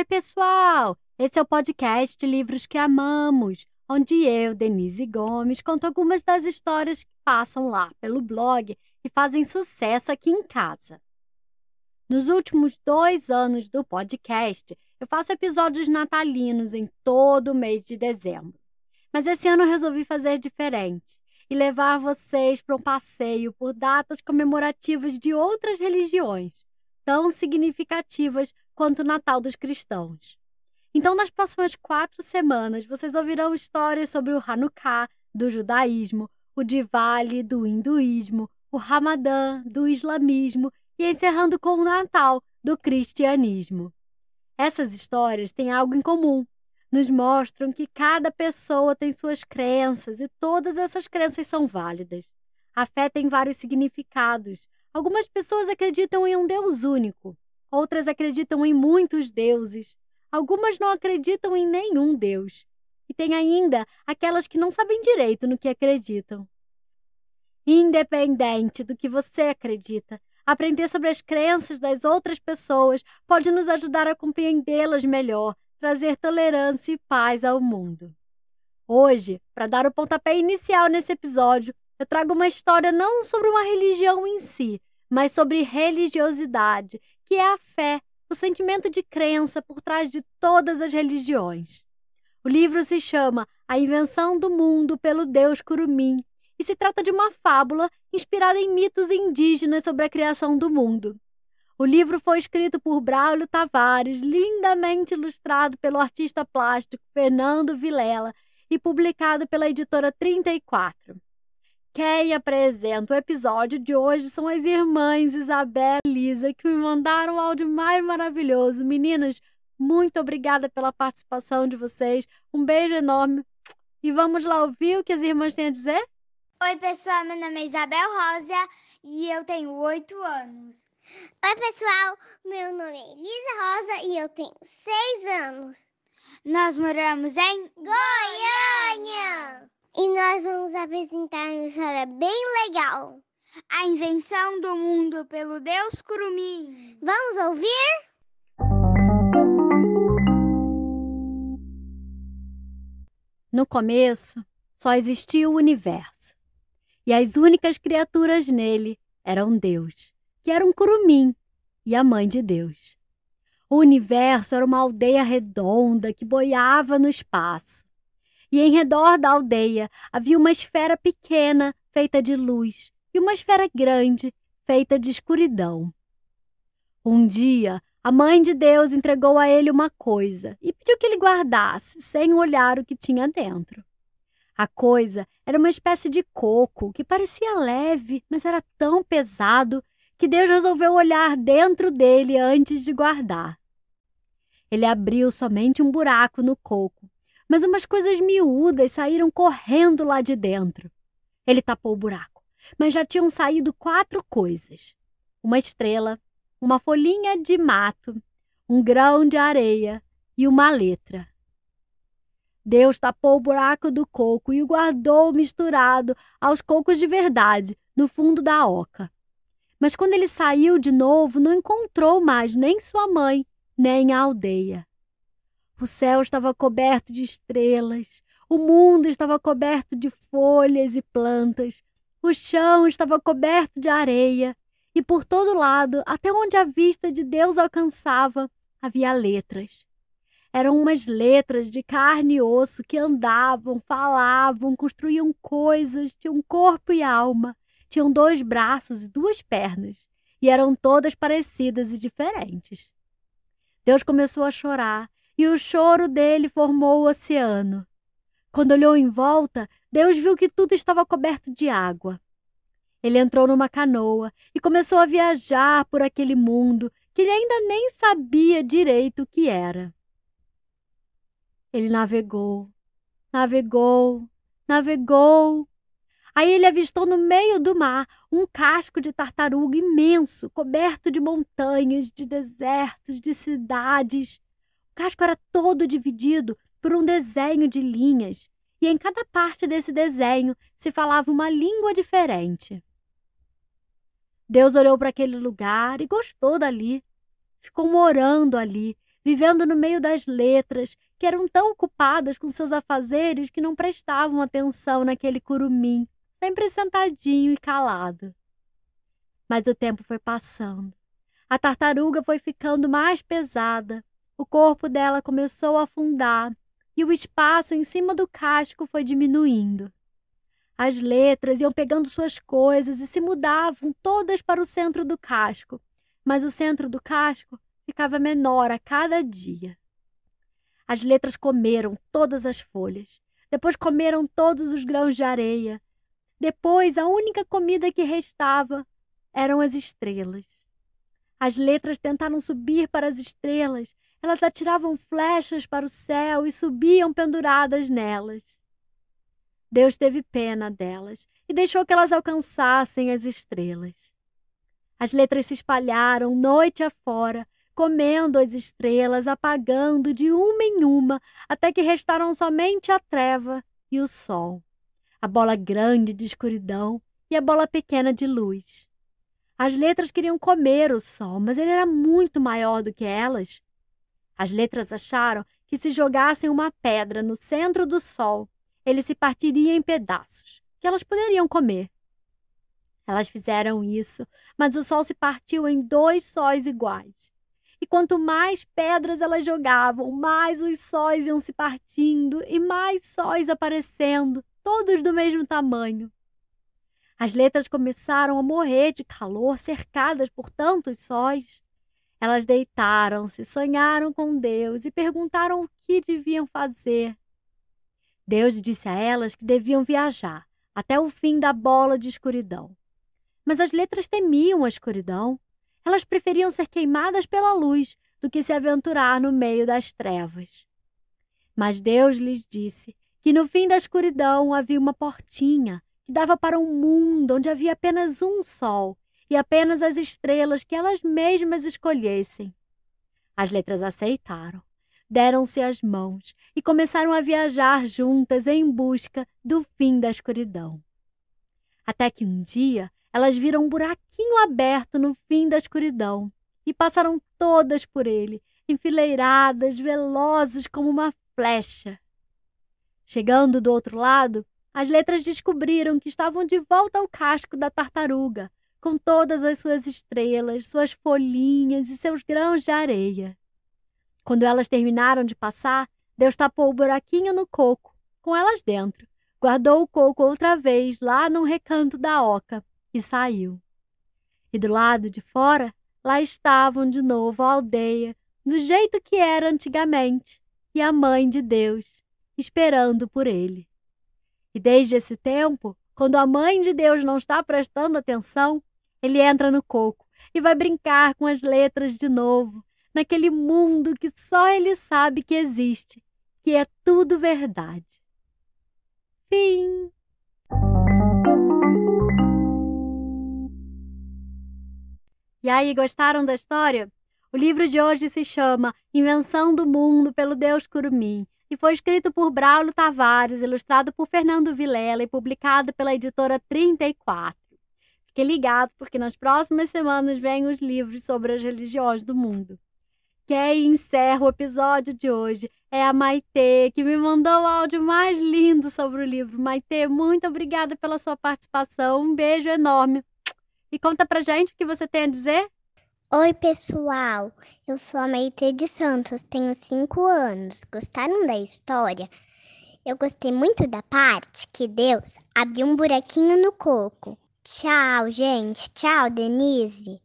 Oi, pessoal! Esse é o podcast Livros que Amamos, onde eu, Denise Gomes, conto algumas das histórias que passam lá pelo blog e fazem sucesso aqui em casa. Nos últimos dois anos do podcast, eu faço episódios natalinos em todo o mês de dezembro. Mas esse ano eu resolvi fazer diferente e levar vocês para um passeio por datas comemorativas de outras religiões, tão significativas quanto o Natal dos cristãos. Então, nas próximas quatro semanas, vocês ouvirão histórias sobre o Hanukkah, do judaísmo, o Diwali, do hinduísmo, o Ramadã, do islamismo e encerrando com o Natal, do cristianismo. Essas histórias têm algo em comum. Nos mostram que cada pessoa tem suas crenças e todas essas crenças são válidas. A fé tem vários significados. Algumas pessoas acreditam em um Deus único, outras acreditam em muitos deuses, Algumas não acreditam em nenhum Deus. E tem ainda aquelas que não sabem direito no que acreditam. Independente do que você acredita, aprender sobre as crenças das outras pessoas pode nos ajudar a compreendê-las melhor, trazer tolerância e paz ao mundo. Hoje, para dar o pontapé inicial nesse episódio, eu trago uma história não sobre uma religião em si, mas sobre religiosidade, que é a fé o sentimento de crença por trás de todas as religiões. O livro se chama A Invenção do Mundo pelo Deus Curumim e se trata de uma fábula inspirada em mitos indígenas sobre a criação do mundo. O livro foi escrito por Braulio Tavares, lindamente ilustrado pelo artista plástico Fernando Vilela e publicado pela editora 34. Quem apresenta o episódio de hoje são as irmãs Isabel e Lisa, que me mandaram o áudio mais maravilhoso. Meninas, muito obrigada pela participação de vocês. Um beijo enorme. E vamos lá ouvir o que as irmãs têm a dizer? Oi, pessoal. Meu nome é Isabel Rosa e eu tenho oito anos. Oi, pessoal. Meu nome é Elisa Rosa e eu tenho seis anos. Nós moramos em Goiânia. E nós vamos apresentar uma história bem legal. A invenção do mundo pelo Deus Curumim. Vamos ouvir? No começo, só existia o universo. E as únicas criaturas nele eram Deus, que era um curumim, e a mãe de Deus. O universo era uma aldeia redonda que boiava no espaço e em redor da aldeia havia uma esfera pequena feita de luz e uma esfera grande feita de escuridão. Um dia, a mãe de Deus entregou a ele uma coisa e pediu que ele guardasse, sem olhar o que tinha dentro. A coisa era uma espécie de coco que parecia leve, mas era tão pesado que Deus resolveu olhar dentro dele antes de guardar. Ele abriu somente um buraco no coco mas umas coisas miúdas saíram correndo lá de dentro. Ele tapou o buraco, mas já tinham saído quatro coisas: uma estrela, uma folhinha de mato, um grão de areia e uma letra. Deus tapou o buraco do coco e o guardou misturado aos cocos de verdade, no fundo da oca. Mas quando ele saiu de novo, não encontrou mais nem sua mãe, nem a aldeia. O céu estava coberto de estrelas, o mundo estava coberto de folhas e plantas, o chão estava coberto de areia, e por todo lado, até onde a vista de Deus alcançava, havia letras. Eram umas letras de carne e osso que andavam, falavam, construíam coisas, tinham corpo e alma, tinham dois braços e duas pernas, e eram todas parecidas e diferentes. Deus começou a chorar e o choro dele formou o oceano. Quando olhou em volta, Deus viu que tudo estava coberto de água. Ele entrou numa canoa e começou a viajar por aquele mundo que ele ainda nem sabia direito o que era. Ele navegou, navegou, navegou. Aí ele avistou no meio do mar um casco de tartaruga imenso, coberto de montanhas, de desertos, de cidades casco era todo dividido por um desenho de linhas, e em cada parte desse desenho se falava uma língua diferente. Deus olhou para aquele lugar e gostou dali. Ficou morando ali, vivendo no meio das letras, que eram tão ocupadas com seus afazeres que não prestavam atenção naquele curumim, sempre sentadinho e calado. Mas o tempo foi passando. A tartaruga foi ficando mais pesada, o corpo dela começou a afundar e o espaço em cima do casco foi diminuindo. As letras iam pegando suas coisas e se mudavam todas para o centro do casco, mas o centro do casco ficava menor a cada dia. As letras comeram todas as folhas, depois comeram todos os grãos de areia. Depois, a única comida que restava eram as estrelas. As letras tentaram subir para as estrelas, elas atiravam flechas para o céu e subiam penduradas nelas. Deus teve pena delas e deixou que elas alcançassem as estrelas. As letras se espalharam noite afora, comendo as estrelas, apagando de uma em uma, até que restaram somente a treva e o sol, a bola grande de escuridão e a bola pequena de luz. As letras queriam comer o sol, mas ele era muito maior do que elas. As letras acharam que se jogassem uma pedra no centro do sol, ele se partiria em pedaços, que elas poderiam comer. Elas fizeram isso, mas o sol se partiu em dois sóis iguais. E quanto mais pedras elas jogavam, mais os sóis iam se partindo e mais sóis aparecendo, todos do mesmo tamanho. As letras começaram a morrer de calor, cercadas por tantos sóis. Elas deitaram-se, sonharam com Deus e perguntaram o que deviam fazer. Deus disse a elas que deviam viajar até o fim da bola de escuridão. Mas as letras temiam a escuridão. Elas preferiam ser queimadas pela luz do que se aventurar no meio das trevas. Mas Deus lhes disse que no fim da escuridão havia uma portinha que dava para um mundo onde havia apenas um sol e apenas as estrelas que elas mesmas escolhessem. As letras aceitaram deram-se as mãos e começaram a viajar juntas em busca do fim da escuridão. Até que um dia elas viram um buraquinho aberto no fim da escuridão e passaram todas por ele, enfileiradas, velozes como uma flecha. Chegando do outro lado, as letras descobriram que estavam de volta ao casco da tartaruga, com todas as suas estrelas, suas folhinhas e seus grãos de areia. Quando elas terminaram de passar, Deus tapou o buraquinho no coco, com elas dentro, guardou o coco outra vez lá num recanto da oca e saiu. E do lado de fora, lá estavam de novo a aldeia, do jeito que era antigamente, e a mãe de Deus, esperando por ele. E desde esse tempo, quando a mãe de Deus não está prestando atenção, ele entra no coco e vai brincar com as letras de novo, naquele mundo que só ele sabe que existe, que é tudo verdade. Fim. E aí, gostaram da história? O livro de hoje se chama Invenção do Mundo pelo Deus Curumim e foi escrito por Braulio Tavares, ilustrado por Fernando Vilela e publicado pela editora 34. Fique ligado porque nas próximas semanas vêm os livros sobre as religiões do mundo. Quem encerra o episódio de hoje é a Maitê, que me mandou o áudio mais lindo sobre o livro. Maitê, muito obrigada pela sua participação. Um beijo enorme. E conta pra gente o que você tem a dizer. Oi, pessoal. Eu sou a Maitê de Santos, tenho 5 anos. Gostaram da história? Eu gostei muito da parte que Deus abriu um buraquinho no coco. Tchau, gente. Tchau, Denise.